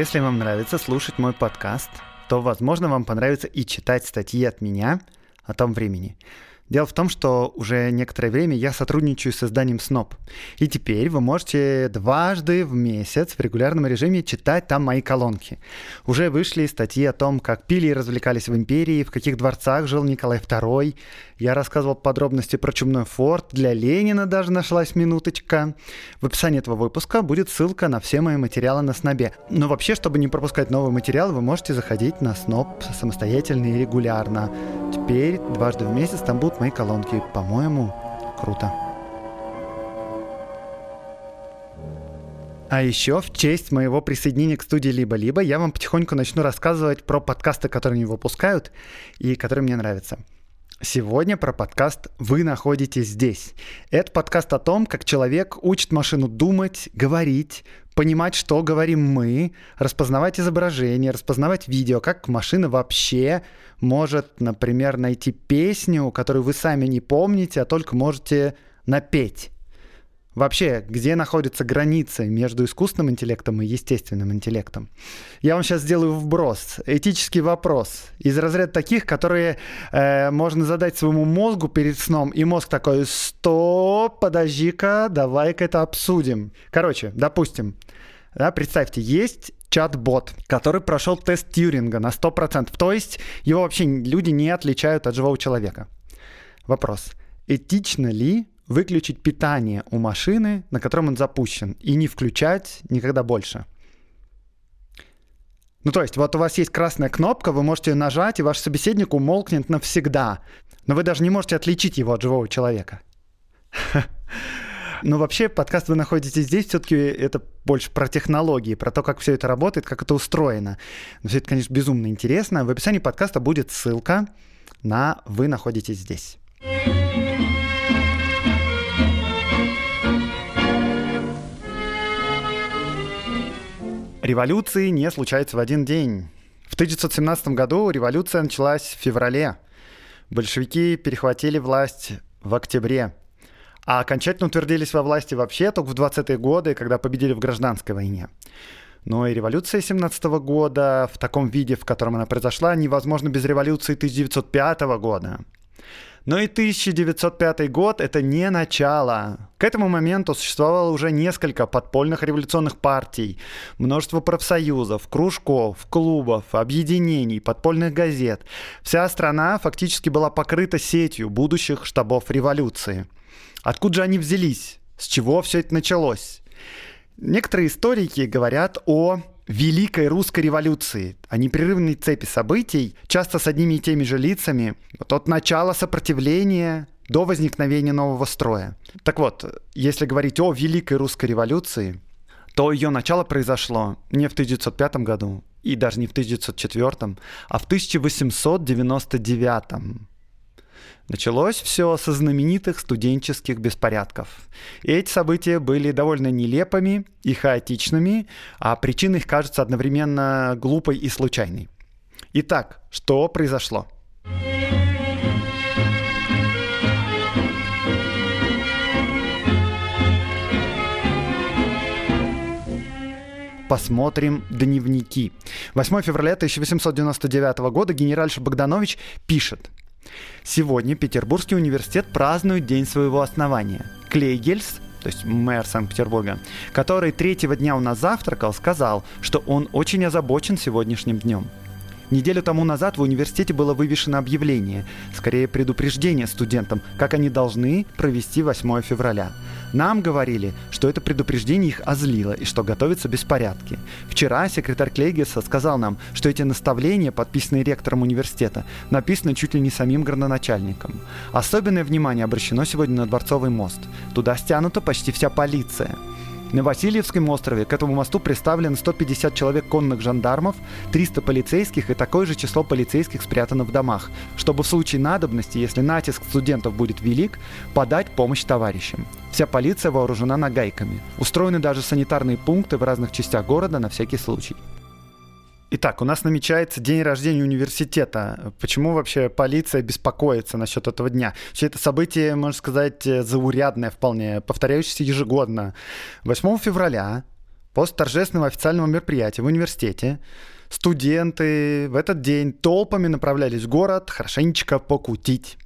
Если вам нравится слушать мой подкаст, то, возможно, вам понравится и читать статьи от меня о том времени. Дело в том, что уже некоторое время я сотрудничаю с изданием СНОП. И теперь вы можете дважды в месяц в регулярном режиме читать там мои колонки. Уже вышли статьи о том, как пили и развлекались в империи, в каких дворцах жил Николай II. Я рассказывал подробности про чумной форт, для Ленина даже нашлась минуточка. В описании этого выпуска будет ссылка на все мои материалы на СНОБе. Но вообще, чтобы не пропускать новый материал, вы можете заходить на СНОП самостоятельно и регулярно. Теперь дважды в месяц там будут мои колонки. По-моему, круто. А еще в честь моего присоединения к студии «Либо-либо» я вам потихоньку начну рассказывать про подкасты, которые они выпускают и которые мне нравятся. Сегодня про подкаст «Вы находитесь здесь». Это подкаст о том, как человек учит машину думать, говорить, понимать, что говорим мы, распознавать изображения, распознавать видео, как машина вообще может, например, найти песню, которую вы сами не помните, а только можете напеть. Вообще, где находится граница между искусственным интеллектом и естественным интеллектом? Я вам сейчас сделаю вброс. Этический вопрос. Из разряда таких, которые э, можно задать своему мозгу перед сном, и мозг такой, стоп, подожди-ка, давай-ка это обсудим. Короче, допустим, да, представьте, есть чат-бот, который прошел тест Тьюринга на 100%. То есть его вообще люди не отличают от живого человека. Вопрос. Этично ли выключить питание у машины, на котором он запущен, и не включать никогда больше. Ну, то есть, вот у вас есть красная кнопка, вы можете ее нажать, и ваш собеседник умолкнет навсегда. Но вы даже не можете отличить его от живого человека. Но вообще подкаст вы находитесь здесь, все-таки это больше про технологии, про то, как все это работает, как это устроено. Но все это, конечно, безумно интересно. В описании подкаста будет ссылка на «Вы находитесь здесь». Революции не случаются в один день. В 1917 году революция началась в феврале. Большевики перехватили власть в октябре. А окончательно утвердились во власти вообще только в 20-е годы, когда победили в гражданской войне. Но и революция 17 года в таком виде, в котором она произошла, невозможна без революции 1905 года. Но и 1905 год — это не начало. К этому моменту существовало уже несколько подпольных революционных партий, множество профсоюзов, кружков, клубов, объединений, подпольных газет. Вся страна фактически была покрыта сетью будущих штабов революции. Откуда же они взялись? С чего все это началось? Некоторые историки говорят о Великой Русской революции, о непрерывной цепи событий, часто с одними и теми же лицами, вот от начала сопротивления до возникновения нового строя. Так вот, если говорить о Великой Русской революции, то ее начало произошло не в 1905 году и даже не в 1904, а в 1899. Началось все со знаменитых студенческих беспорядков. И эти события были довольно нелепыми и хаотичными, а причина их кажется одновременно глупой и случайной. Итак, что произошло? посмотрим дневники. 8 февраля 1899 года генеральша Богданович пишет. Сегодня Петербургский университет празднует день своего основания. Клейгельс, то есть мэр Санкт-Петербурга, который третьего дня у нас завтракал, сказал, что он очень озабочен сегодняшним днем. Неделю тому назад в университете было вывешено объявление, скорее предупреждение студентам, как они должны провести 8 февраля. Нам говорили, что это предупреждение их озлило и что готовятся беспорядки. Вчера секретарь Клейгерса сказал нам, что эти наставления, подписанные ректором университета, написаны чуть ли не самим градоначальником. Особенное внимание обращено сегодня на Дворцовый мост. Туда стянута почти вся полиция. На Васильевском острове к этому мосту представлено 150 человек конных жандармов, 300 полицейских и такое же число полицейских спрятано в домах, чтобы в случае надобности, если натиск студентов будет велик, подать помощь товарищам. Вся полиция вооружена нагайками. Устроены даже санитарные пункты в разных частях города на всякий случай. Итак, у нас намечается день рождения университета. Почему вообще полиция беспокоится насчет этого дня? Все это событие, можно сказать, заурядное вполне, повторяющееся ежегодно. 8 февраля, после торжественного официального мероприятия в университете, студенты в этот день толпами направлялись в город хорошенечко покутить.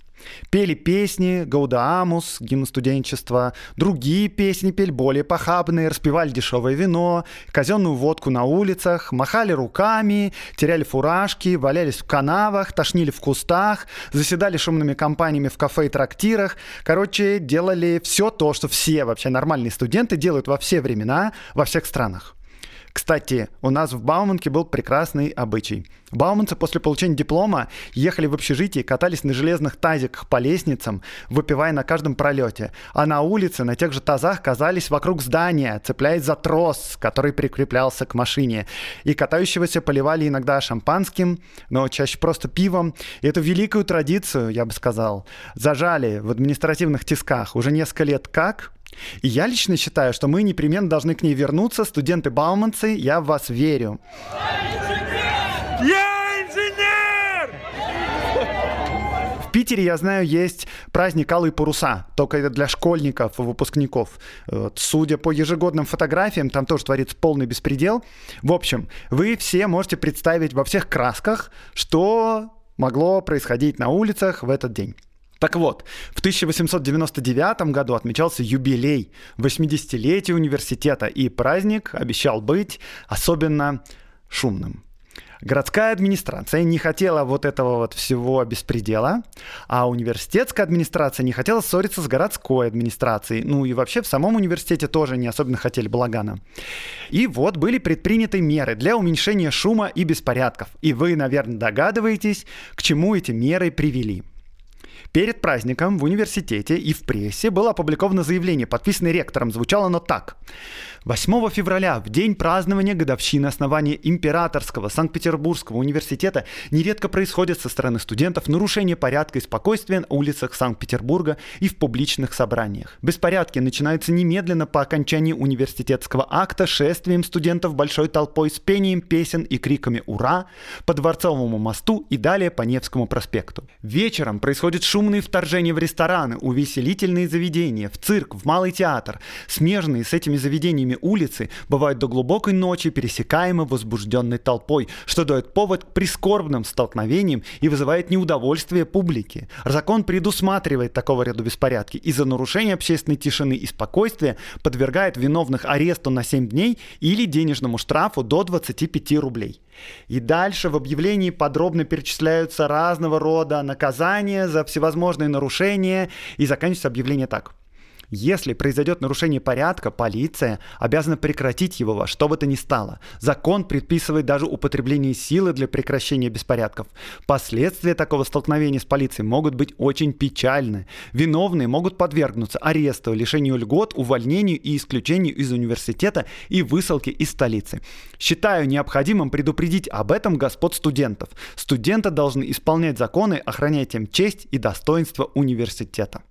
Пели песни, Гаудамус, гимн студенчества, другие песни пели более похабные, распевали дешевое вино, казенную водку на улицах, махали руками, теряли фуражки, валялись в канавах, тошнили в кустах, заседали шумными компаниями в кафе и трактирах. Короче, делали все то, что все вообще нормальные студенты делают во все времена, во всех странах. Кстати, у нас в Бауманке был прекрасный обычай. Бауманцы после получения диплома ехали в общежитие, катались на железных тазиках по лестницам, выпивая на каждом пролете. А на улице на тех же тазах казались вокруг здания, цепляясь за трос, который прикреплялся к машине. И катающегося поливали иногда шампанским, но чаще просто пивом. И эту великую традицию, я бы сказал, зажали в административных тисках уже несколько лет как, и я лично считаю, что мы непременно должны к ней вернуться. Студенты Бауманцы, я в вас верю. Я инженер! В Питере, я знаю, есть праздник Алые паруса, только это для школьников выпускников. Вот. Судя по ежегодным фотографиям, там тоже творится полный беспредел. В общем, вы все можете представить во всех красках, что могло происходить на улицах в этот день. Так вот, в 1899 году отмечался юбилей 80-летия университета, и праздник обещал быть особенно шумным. Городская администрация не хотела вот этого вот всего беспредела, а университетская администрация не хотела ссориться с городской администрацией. Ну и вообще в самом университете тоже не особенно хотели балагана. И вот были предприняты меры для уменьшения шума и беспорядков. И вы, наверное, догадываетесь, к чему эти меры привели. Перед праздником в университете и в прессе было опубликовано заявление, подписанное ректором. Звучало оно так. 8 февраля, в день празднования годовщины основания Императорского Санкт-Петербургского университета, нередко происходит со стороны студентов нарушение порядка и спокойствия на улицах Санкт-Петербурга и в публичных собраниях. Беспорядки начинаются немедленно по окончании университетского акта шествием студентов большой толпой с пением песен и криками «Ура!» по Дворцовому мосту и далее по Невскому проспекту. Вечером происходит шумные вторжения в рестораны, увеселительные заведения, в цирк, в малый театр, смежные с этими заведениями улицы бывают до глубокой ночи пересекаемы возбужденной толпой, что дает повод к прискорбным столкновениям и вызывает неудовольствие публики. Закон предусматривает такого рода беспорядки и за нарушение общественной тишины и спокойствия подвергает виновных аресту на 7 дней или денежному штрафу до 25 рублей. И дальше в объявлении подробно перечисляются разного рода наказания за всевозможные нарушения. И заканчивается объявление так – если произойдет нарушение порядка, полиция обязана прекратить его во что бы то ни стало. Закон предписывает даже употребление силы для прекращения беспорядков. Последствия такого столкновения с полицией могут быть очень печальны. Виновные могут подвергнуться аресту, лишению льгот, увольнению и исключению из университета и высылке из столицы. Считаю необходимым предупредить об этом господ студентов. Студенты должны исполнять законы, охранять им честь и достоинство университета.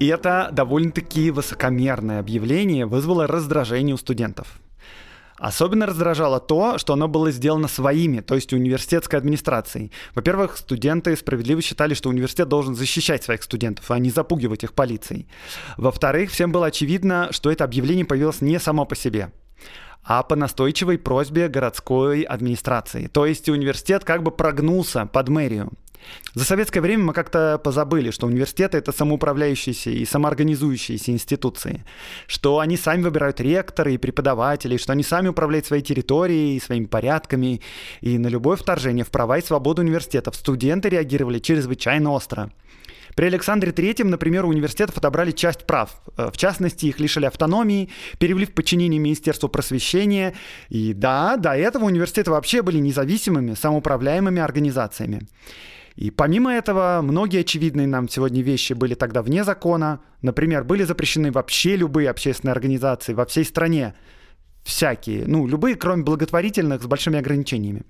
И это довольно-таки высокомерное объявление вызвало раздражение у студентов. Особенно раздражало то, что оно было сделано своими, то есть университетской администрацией. Во-первых, студенты справедливо считали, что университет должен защищать своих студентов, а не запугивать их полицией. Во-вторых, всем было очевидно, что это объявление появилось не само по себе а по настойчивой просьбе городской администрации. То есть университет как бы прогнулся под мэрию. За советское время мы как-то позабыли, что университеты — это самоуправляющиеся и самоорганизующиеся институции, что они сами выбирают ректора и преподавателей, что они сами управляют своей территорией и своими порядками, и на любое вторжение в права и свободу университетов студенты реагировали чрезвычайно остро. При Александре III, например, у университетов отобрали часть прав. Э, в частности, их лишили автономии, перевели в подчинение Министерству просвещения. И да, до этого университеты вообще были независимыми, самоуправляемыми организациями. И помимо этого, многие очевидные нам сегодня вещи были тогда вне закона. Например, были запрещены вообще любые общественные организации во всей стране всякие, ну, любые, кроме благотворительных, с большими ограничениями.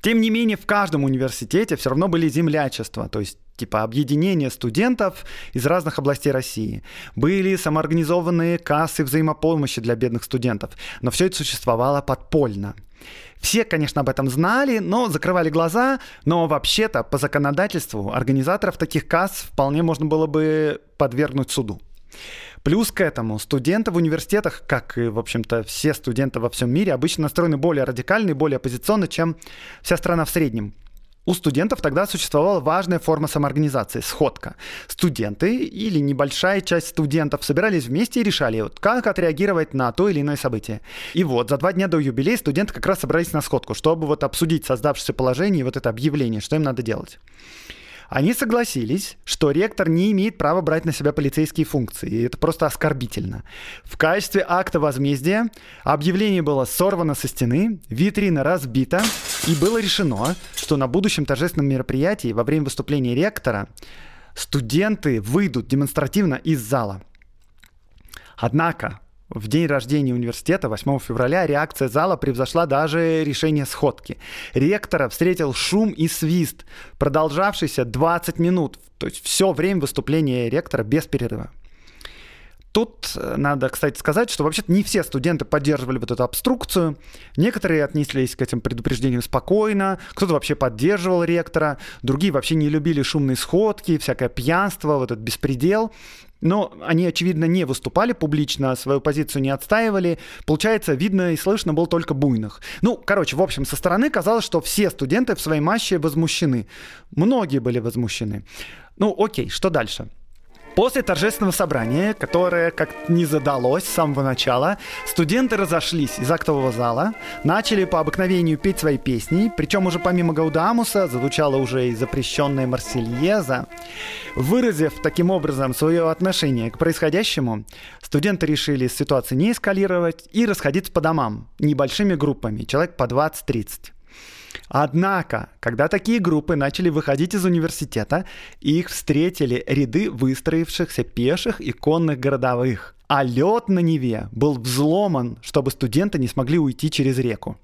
Тем не менее, в каждом университете все равно были землячества, то есть типа объединения студентов из разных областей России. Были самоорганизованные кассы взаимопомощи для бедных студентов, но все это существовало подпольно. Все, конечно, об этом знали, но закрывали глаза, но вообще-то по законодательству организаторов таких касс вполне можно было бы подвергнуть суду. Плюс к этому студенты в университетах, как и, в общем-то, все студенты во всем мире, обычно настроены более радикально и более оппозиционно, чем вся страна в среднем. У студентов тогда существовала важная форма самоорганизации – сходка. Студенты или небольшая часть студентов собирались вместе и решали, вот, как отреагировать на то или иное событие. И вот, за два дня до юбилея студенты как раз собрались на сходку, чтобы вот обсудить создавшееся положение и вот это объявление, что им надо делать. Они согласились, что ректор не имеет права брать на себя полицейские функции. И это просто оскорбительно. В качестве акта возмездия объявление было сорвано со стены, витрина разбита, и было решено, что на будущем торжественном мероприятии во время выступления ректора студенты выйдут демонстративно из зала. Однако в день рождения университета, 8 февраля, реакция зала превзошла даже решение сходки. Ректора встретил шум и свист, продолжавшийся 20 минут. То есть все время выступления ректора без перерыва. Тут э, надо, кстати, сказать, что вообще-то не все студенты поддерживали вот эту обструкцию. Некоторые отнеслись к этим предупреждениям спокойно, кто-то вообще поддерживал ректора, другие вообще не любили шумные сходки, всякое пьянство, вот этот беспредел. Но они, очевидно, не выступали публично, свою позицию не отстаивали. Получается, видно и слышно было только буйных. Ну, короче, в общем, со стороны казалось, что все студенты в своей массе возмущены. Многие были возмущены. Ну, окей, что дальше? После торжественного собрания, которое как не задалось с самого начала, студенты разошлись из актового зала, начали по обыкновению петь свои песни, причем уже помимо Гаудамуса звучала уже и запрещенная Марсельеза. Выразив таким образом свое отношение к происходящему, студенты решили ситуацию не эскалировать и расходиться по домам небольшими группами, человек по 20-30. Однако, когда такие группы начали выходить из университета, их встретили ряды выстроившихся пеших и конных городовых. А лед на Неве был взломан, чтобы студенты не смогли уйти через реку.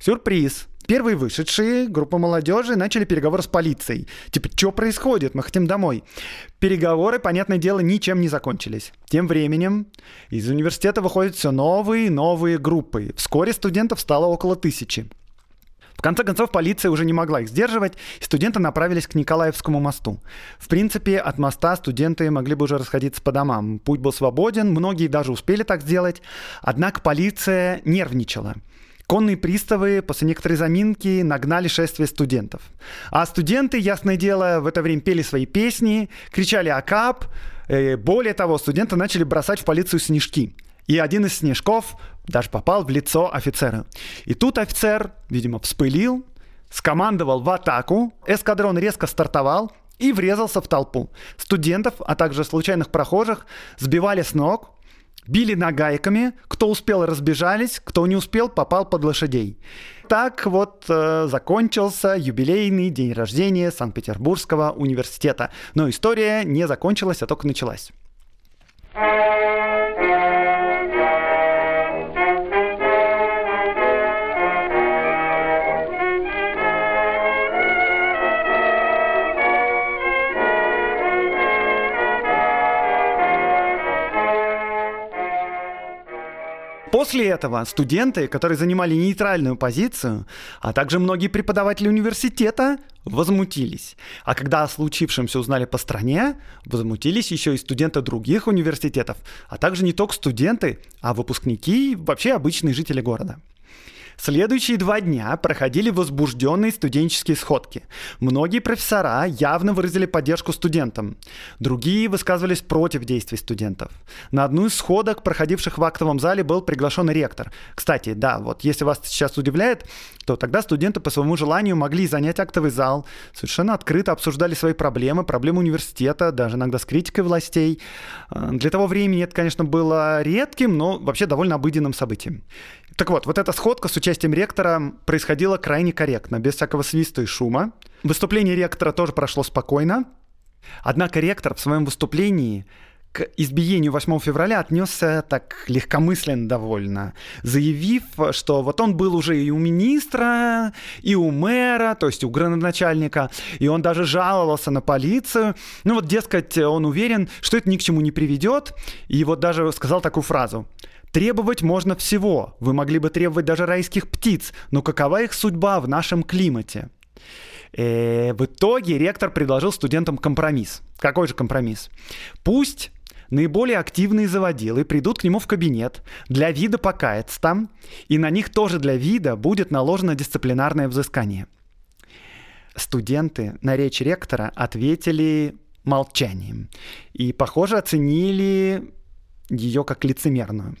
Сюрприз! Первые вышедшие, группа молодежи, начали переговоры с полицией. Типа, что происходит? Мы хотим домой. Переговоры, понятное дело, ничем не закончились. Тем временем из университета выходят все новые и новые группы. Вскоре студентов стало около тысячи. В конце концов, полиция уже не могла их сдерживать, и студенты направились к Николаевскому мосту. В принципе, от моста студенты могли бы уже расходиться по домам. Путь был свободен, многие даже успели так сделать. Однако полиция нервничала. Конные приставы после некоторой заминки нагнали шествие студентов. А студенты, ясное дело, в это время пели свои песни, кричали «Акап!». Э, более того, студенты начали бросать в полицию снежки. И один из снежков даже попал в лицо офицера. И тут офицер, видимо, вспылил, скомандовал в атаку, эскадрон резко стартовал и врезался в толпу. Студентов, а также случайных прохожих сбивали с ног, били нагайками, кто успел разбежались, кто не успел попал под лошадей. Так вот э, закончился юбилейный день рождения Санкт-Петербургского университета. Но история не закончилась, а только началась. После этого студенты, которые занимали нейтральную позицию, а также многие преподаватели университета, возмутились. А когда о случившемся узнали по стране, возмутились еще и студенты других университетов, а также не только студенты, а выпускники и вообще обычные жители города. Следующие два дня проходили возбужденные студенческие сходки. Многие профессора явно выразили поддержку студентам. Другие высказывались против действий студентов. На одну из сходок, проходивших в актовом зале, был приглашен ректор. Кстати, да, вот если вас сейчас удивляет, то тогда студенты по своему желанию могли занять актовый зал, совершенно открыто обсуждали свои проблемы, проблемы университета, даже иногда с критикой властей. Э, для того времени это, конечно, было редким, но вообще довольно обыденным событием. Так вот, вот эта сходка с участием ректора происходила крайне корректно, без всякого свиста и шума. Выступление ректора тоже прошло спокойно. Однако ректор в своем выступлении к избиению 8 февраля отнесся так легкомысленно довольно, заявив, что вот он был уже и у министра, и у мэра, то есть у градоначальника, и он даже жаловался на полицию. Ну вот, дескать, он уверен, что это ни к чему не приведет, и вот даже сказал такую фразу. Требовать можно всего. Вы могли бы требовать даже райских птиц, но какова их судьба в нашем климате? Э, в итоге ректор предложил студентам компромисс. Какой же компромисс? Пусть наиболее активные заводилы придут к нему в кабинет, для вида покаяться там, и на них тоже для вида будет наложено дисциплинарное взыскание. Студенты на речь ректора ответили молчанием и, похоже, оценили ее как лицемерную.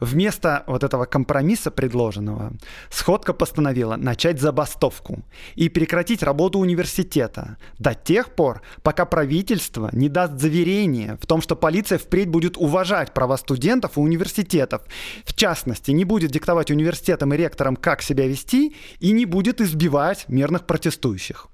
Вместо вот этого компромисса предложенного, сходка постановила начать забастовку и прекратить работу университета до тех пор, пока правительство не даст заверение в том, что полиция впредь будет уважать права студентов и университетов. В частности, не будет диктовать университетам и ректорам, как себя вести, и не будет избивать мирных протестующих.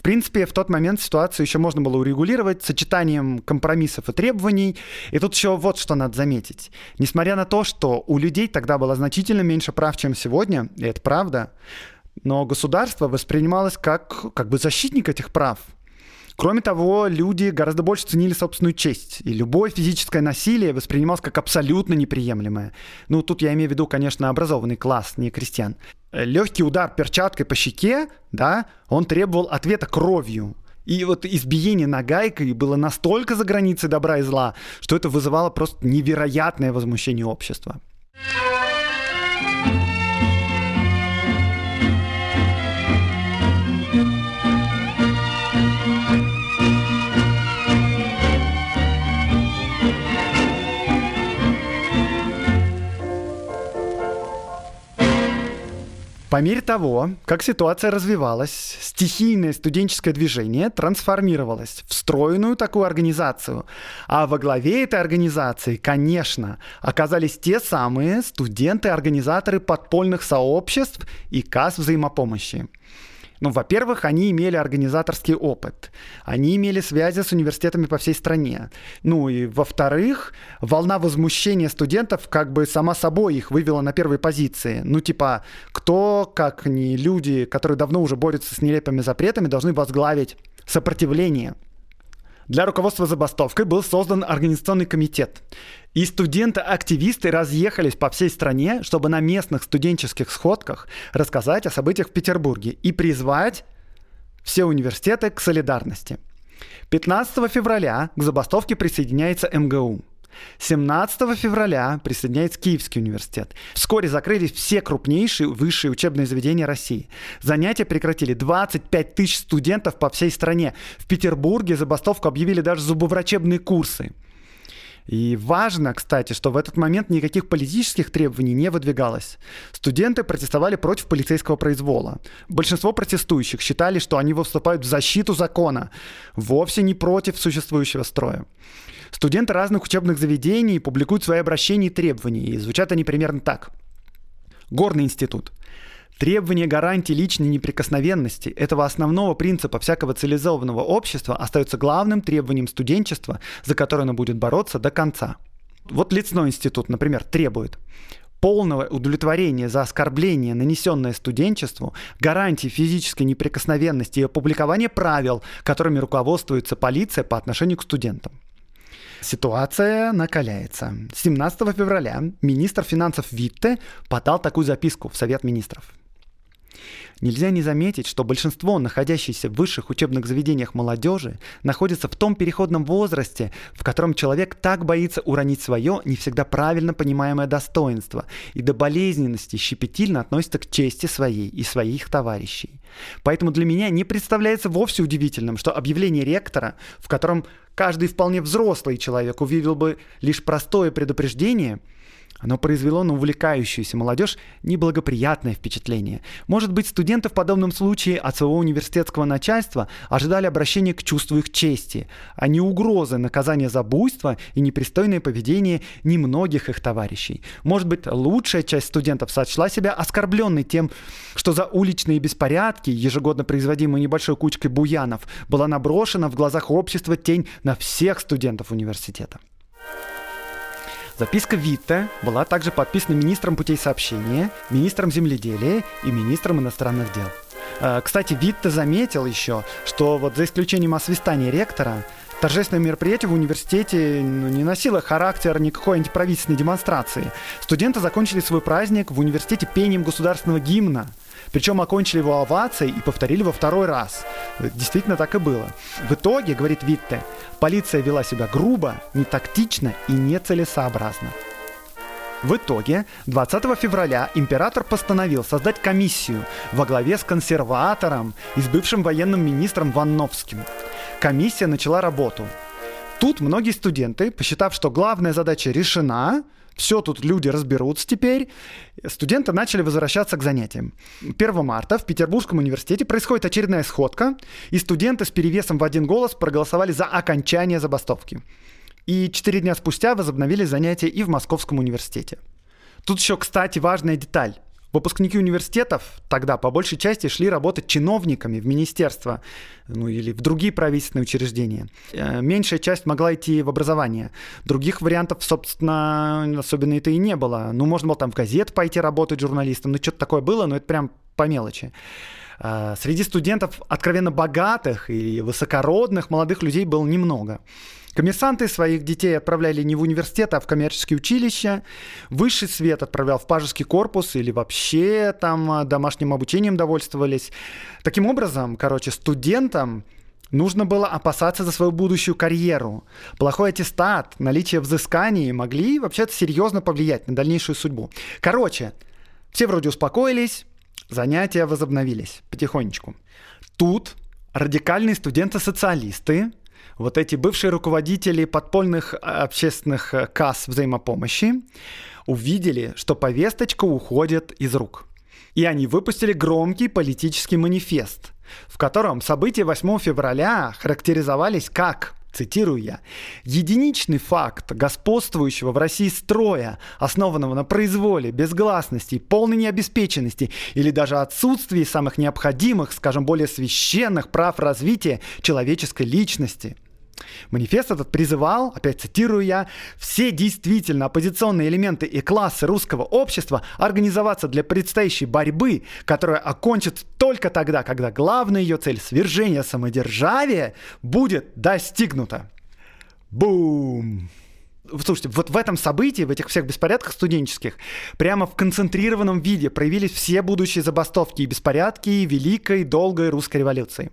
В принципе, в тот момент ситуацию еще можно было урегулировать сочетанием компромиссов и требований. И тут еще вот что надо заметить. Несмотря на то, что у людей тогда было значительно меньше прав, чем сегодня, и это правда, но государство воспринималось как, как бы защитник этих прав. Кроме того, люди гораздо больше ценили собственную честь, и любое физическое насилие воспринималось как абсолютно неприемлемое. Ну, тут я имею в виду, конечно, образованный класс, не крестьян. Легкий удар перчаткой по щеке, да, он требовал ответа кровью. И вот избиение нагайкой было настолько за границей добра и зла, что это вызывало просто невероятное возмущение общества. По мере того, как ситуация развивалась, стихийное студенческое движение трансформировалось в стройную такую организацию. А во главе этой организации, конечно, оказались те самые студенты-организаторы подпольных сообществ и касс взаимопомощи. Ну, во-первых, они имели организаторский опыт. Они имели связи с университетами по всей стране. Ну и во-вторых, волна возмущения студентов как бы сама собой их вывела на первые позиции. Ну типа, кто, как не люди, которые давно уже борются с нелепыми запретами, должны возглавить сопротивление для руководства забастовкой был создан организационный комитет. И студенты-активисты разъехались по всей стране, чтобы на местных студенческих сходках рассказать о событиях в Петербурге и призвать все университеты к солидарности. 15 февраля к забастовке присоединяется МГУ. 17 февраля присоединяется Киевский университет. Вскоре закрылись все крупнейшие высшие учебные заведения России. Занятия прекратили 25 тысяч студентов по всей стране. В Петербурге забастовку объявили даже зубоврачебные курсы. И важно, кстати, что в этот момент никаких политических требований не выдвигалось. Студенты протестовали против полицейского произвола. Большинство протестующих считали, что они выступают в защиту закона, вовсе не против существующего строя. Студенты разных учебных заведений публикуют свои обращения и требования, и звучат они примерно так. Горный институт. Требование гарантии личной неприкосновенности этого основного принципа всякого цивилизованного общества остается главным требованием студенчества, за которое оно будет бороться до конца. Вот Лицной институт, например, требует полного удовлетворения за оскорбление, нанесенное студенчеству, гарантии физической неприкосновенности и опубликования правил, которыми руководствуется полиция по отношению к студентам. Ситуация накаляется. 17 февраля министр финансов Витте подал такую записку в Совет министров. Нельзя не заметить, что большинство находящейся в высших учебных заведениях молодежи находится в том переходном возрасте, в котором человек так боится уронить свое не всегда правильно понимаемое достоинство и до болезненности щепетильно относится к чести своей и своих товарищей. Поэтому для меня не представляется вовсе удивительным, что объявление ректора, в котором каждый вполне взрослый человек увидел бы лишь простое предупреждение – оно произвело на увлекающуюся молодежь неблагоприятное впечатление. Может быть, студенты в подобном случае от своего университетского начальства ожидали обращения к чувству их чести, а не угрозы наказания за буйство и непристойное поведение немногих их товарищей. Может быть, лучшая часть студентов сочла себя оскорбленной тем, что за уличные беспорядки, ежегодно производимые небольшой кучкой буянов, была наброшена в глазах общества тень на всех студентов университета. Записка Витте была также подписана министром путей сообщения, министром земледелия и министром иностранных дел. Э, кстати, Витте заметил еще, что вот за исключением освистания ректора, торжественное мероприятие в университете ну, не носило характер никакой антиправительственной демонстрации. Студенты закончили свой праздник в университете пением государственного гимна – причем окончили его овацией и повторили во второй раз. Действительно так и было. В итоге, говорит Витте, полиция вела себя грубо, нетактично и нецелесообразно. В итоге 20 февраля император постановил создать комиссию во главе с консерватором и с бывшим военным министром Ванновским. Комиссия начала работу. Тут многие студенты, посчитав, что главная задача решена, все тут люди разберутся теперь. Студенты начали возвращаться к занятиям. 1 марта в Петербургском университете происходит очередная сходка, и студенты с перевесом в один голос проголосовали за окончание забастовки. И четыре дня спустя возобновили занятия и в Московском университете. Тут еще, кстати, важная деталь. Выпускники университетов тогда по большей части шли работать чиновниками в министерство ну, или в другие правительственные учреждения. Э, меньшая часть могла идти в образование. Других вариантов, собственно, особенно это и не было. Ну, можно было там в газет пойти работать журналистом, ну, что-то такое было, но это прям по мелочи. Э, среди студентов откровенно богатых и высокородных молодых людей было немного. Коммерсанты своих детей отправляли не в университет, а в коммерческие училища. Высший свет отправлял в пажеский корпус или вообще там а, домашним обучением довольствовались. Таким образом, короче, студентам Нужно было опасаться за свою будущую карьеру. Плохой аттестат, наличие взысканий могли вообще-то серьезно повлиять на дальнейшую судьбу. Короче, все вроде успокоились, занятия возобновились потихонечку. Тут радикальные студенты-социалисты вот эти бывшие руководители подпольных а, общественных э, касс взаимопомощи увидели, что повесточка уходит из рук. И они выпустили громкий политический манифест, в котором события 8 февраля характеризовались как цитирую я, «единичный факт господствующего в России строя, основанного на произволе, безгласности, полной необеспеченности или даже отсутствии самых необходимых, скажем, более священных прав развития человеческой личности». Манифест этот призывал, опять цитирую я, все действительно оппозиционные элементы и классы русского общества организоваться для предстоящей борьбы, которая окончится только тогда, когда главная ее цель свержения самодержавия будет достигнута. Бум! Слушайте, вот в этом событии, в этих всех беспорядках студенческих, прямо в концентрированном виде проявились все будущие забастовки и беспорядки Великой, долгой русской революции.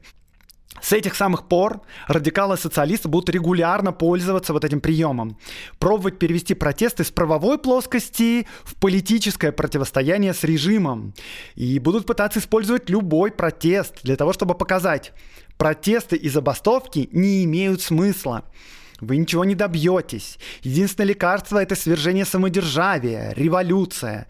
С этих самых пор радикалы-социалисты будут регулярно пользоваться вот этим приемом. Пробовать перевести протесты с правовой плоскости в политическое противостояние с режимом. И будут пытаться использовать любой протест для того, чтобы показать, протесты и забастовки не имеют смысла. Вы ничего не добьетесь. Единственное лекарство это свержение самодержавия, революция.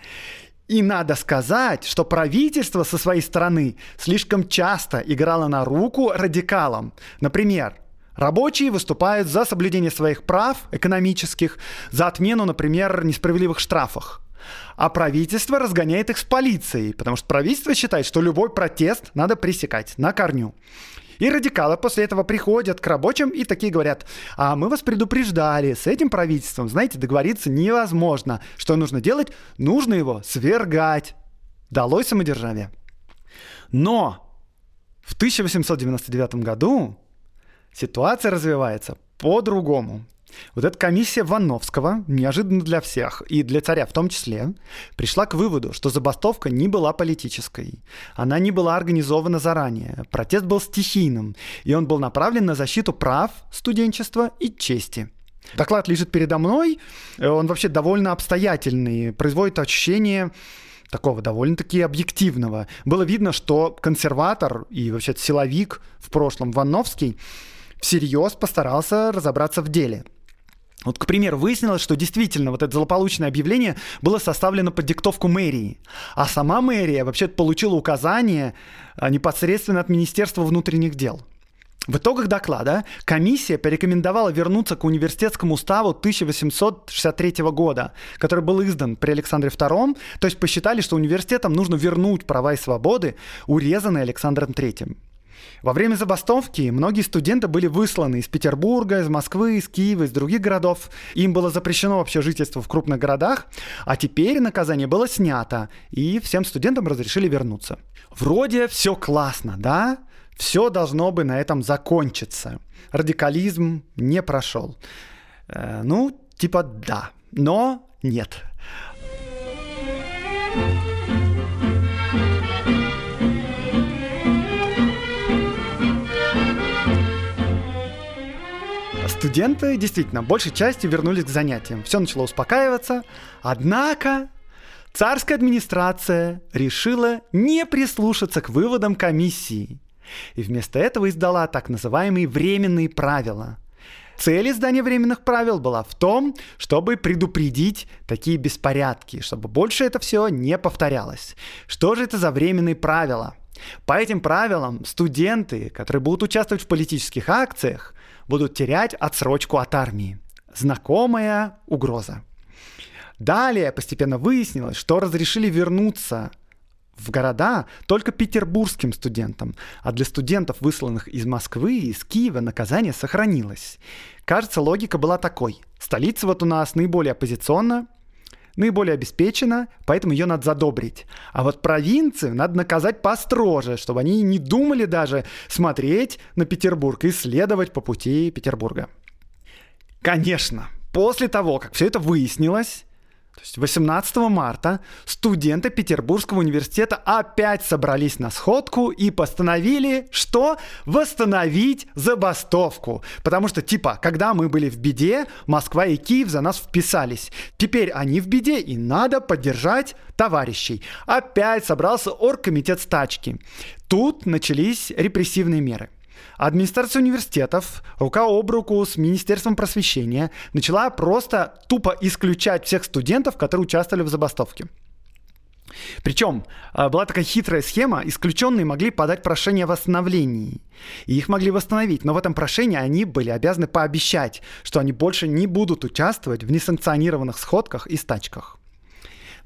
И надо сказать, что правительство со своей стороны слишком часто играло на руку радикалам. Например, Рабочие выступают за соблюдение своих прав экономических, за отмену, например, несправедливых штрафов. А правительство разгоняет их с полицией, потому что правительство считает, что любой протест надо пресекать на корню. И радикалы после этого приходят к рабочим и такие говорят, а мы вас предупреждали, с этим правительством, знаете, договориться невозможно. Что нужно делать? Нужно его свергать. Долой самодержавие. Но в 1899 году ситуация развивается по-другому. Вот эта комиссия Вановского, неожиданно для всех, и для царя в том числе, пришла к выводу, что забастовка не была политической. Она не была организована заранее. Протест был стихийным, и он был направлен на защиту прав студенчества и чести. Доклад лежит передо мной, он вообще довольно обстоятельный, производит ощущение такого довольно-таки объективного. Было видно, что консерватор и вообще силовик в прошлом Вановский всерьез постарался разобраться в деле – вот, к примеру, выяснилось, что действительно вот это злополучное объявление было составлено под диктовку мэрии. А сама мэрия вообще получила указание а, непосредственно от Министерства внутренних дел. В итогах доклада комиссия порекомендовала вернуться к университетскому уставу 1863 года, который был издан при Александре II, то есть посчитали, что университетам нужно вернуть права и свободы, урезанные Александром III. Во время забастовки многие студенты были высланы из Петербурга, из Москвы, из Киева, из других городов. Им было запрещено вообще жительство в крупных городах, а теперь наказание было снято, и всем студентам разрешили вернуться. Вроде все классно, да? Все должно бы на этом закончиться. Радикализм не прошел. Э, ну, типа да, но нет. Студенты действительно большей частью вернулись к занятиям. Все начало успокаиваться. Однако царская администрация решила не прислушаться к выводам комиссии. И вместо этого издала так называемые временные правила. Цель издания временных правил была в том, чтобы предупредить такие беспорядки, чтобы больше это все не повторялось. Что же это за временные правила? По этим правилам студенты, которые будут участвовать в политических акциях, будут терять отсрочку от армии. Знакомая угроза. Далее постепенно выяснилось, что разрешили вернуться в города только петербургским студентам, а для студентов, высланных из Москвы и из Киева, наказание сохранилось. Кажется, логика была такой. Столица вот у нас наиболее оппозиционна, наиболее обеспечена, поэтому ее надо задобрить. А вот провинцию надо наказать построже, чтобы они не думали даже смотреть на Петербург и следовать по пути Петербурга. Конечно, после того, как все это выяснилось, то есть 18 марта студенты Петербургского университета опять собрались на сходку и постановили, что восстановить забастовку. Потому что, типа, когда мы были в беде, Москва и Киев за нас вписались. Теперь они в беде, и надо поддержать товарищей. Опять собрался оргкомитет стачки. Тут начались репрессивные меры. Администрация университетов, рука об руку с Министерством просвещения, начала просто тупо исключать всех студентов, которые участвовали в забастовке. Причем а, была такая хитрая схема, исключенные могли подать прошение о восстановлении. И их могли восстановить, но в этом прошении они были обязаны пообещать, что они больше не будут участвовать в несанкционированных сходках и стачках.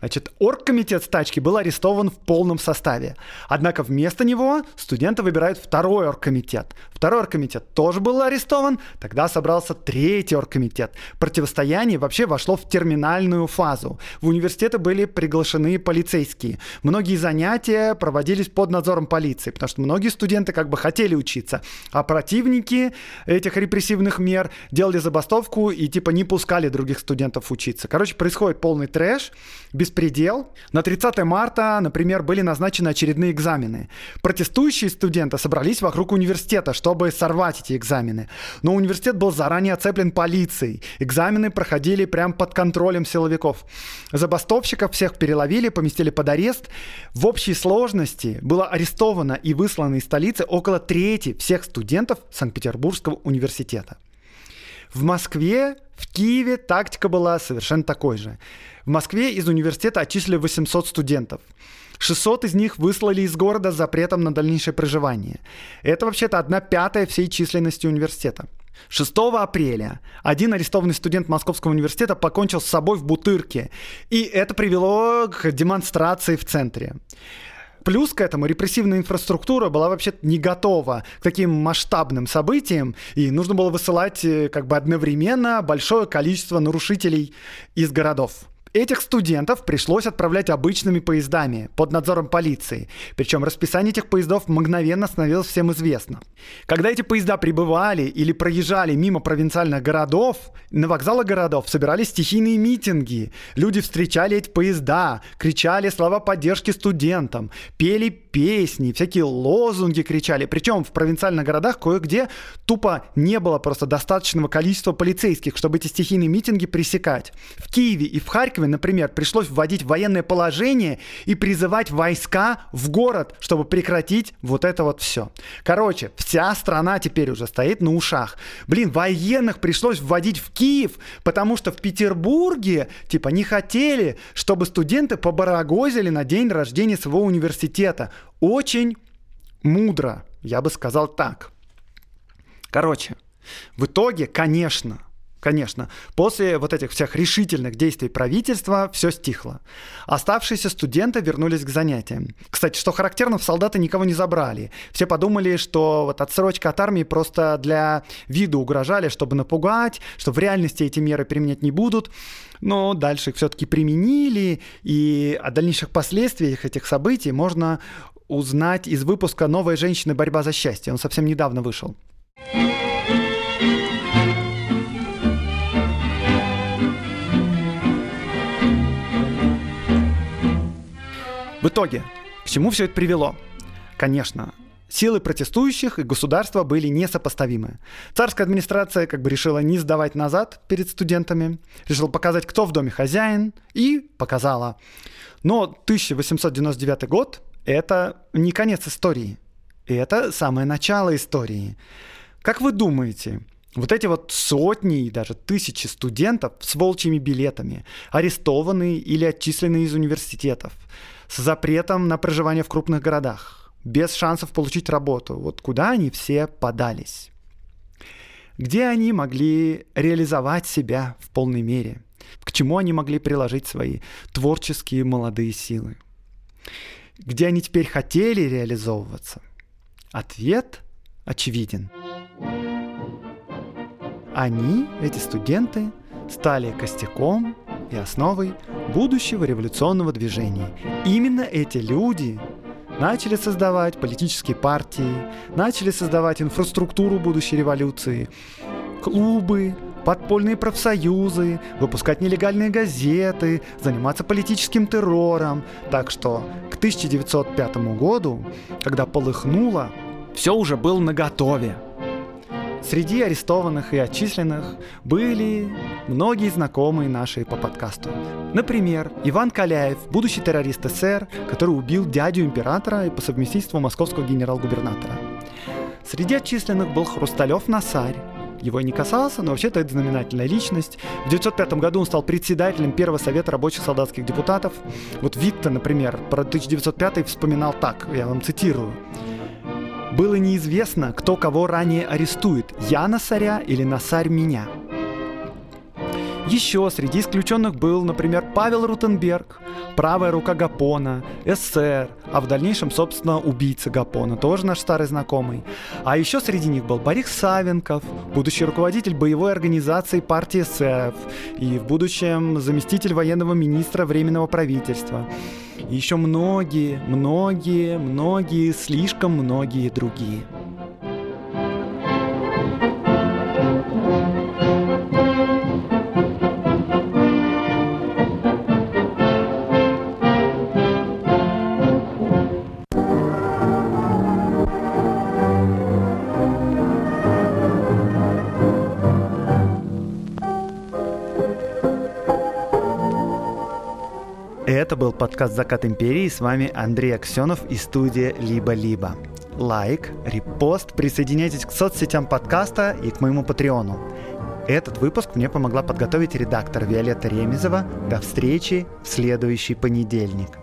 Значит, оргкомитет стачки был арестован в полном составе. Однако вместо него студенты выбирают второй оргкомитет. Второй оргкомитет тоже был арестован, тогда собрался третий оргкомитет. Противостояние вообще вошло в терминальную фазу. В университеты были приглашены полицейские. Многие занятия проводились под надзором полиции, потому что многие студенты как бы хотели учиться, а противники этих репрессивных мер делали забастовку и типа не пускали других студентов учиться. Короче, происходит полный трэш, без беспредел. На 30 марта, например, были назначены очередные экзамены. Протестующие студенты собрались вокруг университета, чтобы сорвать эти экзамены. Но университет был заранее оцеплен полицией. Экзамены проходили прямо под контролем силовиков. Забастовщиков всех переловили, поместили под арест. В общей сложности было арестовано и выслано из столицы около трети всех студентов Санкт-Петербургского университета. В Москве, в Киеве тактика была совершенно такой же. В Москве из университета отчислили 800 студентов. 600 из них выслали из города с запретом на дальнейшее проживание. Это вообще-то одна пятая всей численности университета. 6 апреля один арестованный студент Московского университета покончил с собой в Бутырке, и это привело к демонстрации в центре. Плюс к этому репрессивная инфраструктура была вообще не готова к таким масштабным событиям, и нужно было высылать э, как бы одновременно большое количество нарушителей из городов. Этих студентов пришлось отправлять обычными поездами под надзором полиции. Причем расписание этих поездов мгновенно становилось всем известно. Когда эти поезда прибывали или проезжали мимо провинциальных городов, на вокзалах городов собирались стихийные митинги. Люди встречали эти поезда, кричали слова поддержки студентам, пели песни, всякие лозунги кричали. Причем в провинциальных городах кое-где тупо не было просто достаточного количества полицейских, чтобы эти стихийные митинги пресекать. В Киеве и в Харькове например, пришлось вводить военное положение и призывать войска в город, чтобы прекратить вот это вот все. Короче, вся страна теперь уже стоит на ушах. Блин, военных пришлось вводить в Киев, потому что в Петербурге, типа, не хотели, чтобы студенты побарагозили на день рождения своего университета. Очень мудро, я бы сказал так. Короче, в итоге, конечно, Конечно, после вот этих всех решительных действий правительства все стихло. Оставшиеся студенты вернулись к занятиям. Кстати, что характерно, в солдаты никого не забрали. Все подумали, что вот отсрочка от армии просто для виду угрожали, чтобы напугать, что в реальности эти меры применять не будут. Но дальше их все-таки применили, и о дальнейших последствиях этих событий можно узнать из выпуска «Новая женщина. Борьба за счастье». Он совсем недавно вышел. В итоге, к чему все это привело? Конечно, силы протестующих и государства были несопоставимы. Царская администрация как бы решила не сдавать назад перед студентами, решила показать, кто в доме хозяин, и показала. Но 1899 год — это не конец истории. Это самое начало истории. Как вы думаете, вот эти вот сотни и даже тысячи студентов с волчьими билетами, арестованные или отчисленные из университетов, с запретом на проживание в крупных городах, без шансов получить работу. Вот куда они все подались? Где они могли реализовать себя в полной мере? К чему они могли приложить свои творческие молодые силы? Где они теперь хотели реализовываться? Ответ очевиден. Они, эти студенты, стали костяком и основой будущего революционного движения. Именно эти люди начали создавать политические партии, начали создавать инфраструктуру будущей революции, клубы, подпольные профсоюзы, выпускать нелегальные газеты, заниматься политическим террором. Так что к 1905 году, когда полыхнуло, все уже было наготове. Среди арестованных и отчисленных были многие знакомые наши по подкасту. Например, Иван Каляев, будущий террорист СССР, который убил дядю императора и по совместительству московского генерал-губернатора. Среди отчисленных был Хрусталев Насарь, его не касался, но вообще-то это знаменательная личность. В 1905 году он стал председателем Первого совета рабочих солдатских депутатов. Вот Витта, например, про 1905 вспоминал так, я вам цитирую. Было неизвестно, кто кого ранее арестует, я Насаря или Насарь меня. Еще среди исключенных был, например, Павел Рутенберг, правая рука Гапона, СССР, а в дальнейшем, собственно, убийца Гапона, тоже наш старый знакомый. А еще среди них был Борис Савенков, будущий руководитель боевой организации партии СЭФ и в будущем заместитель военного министра Временного правительства. И еще многие, многие, многие, слишком многие другие. Это был подкаст «Закат империи». С вами Андрей Аксенов и студия «Либо-либо». Лайк, репост, присоединяйтесь к соцсетям подкаста и к моему патреону. Этот выпуск мне помогла подготовить редактор Виолетта Ремезова. До встречи в следующий понедельник.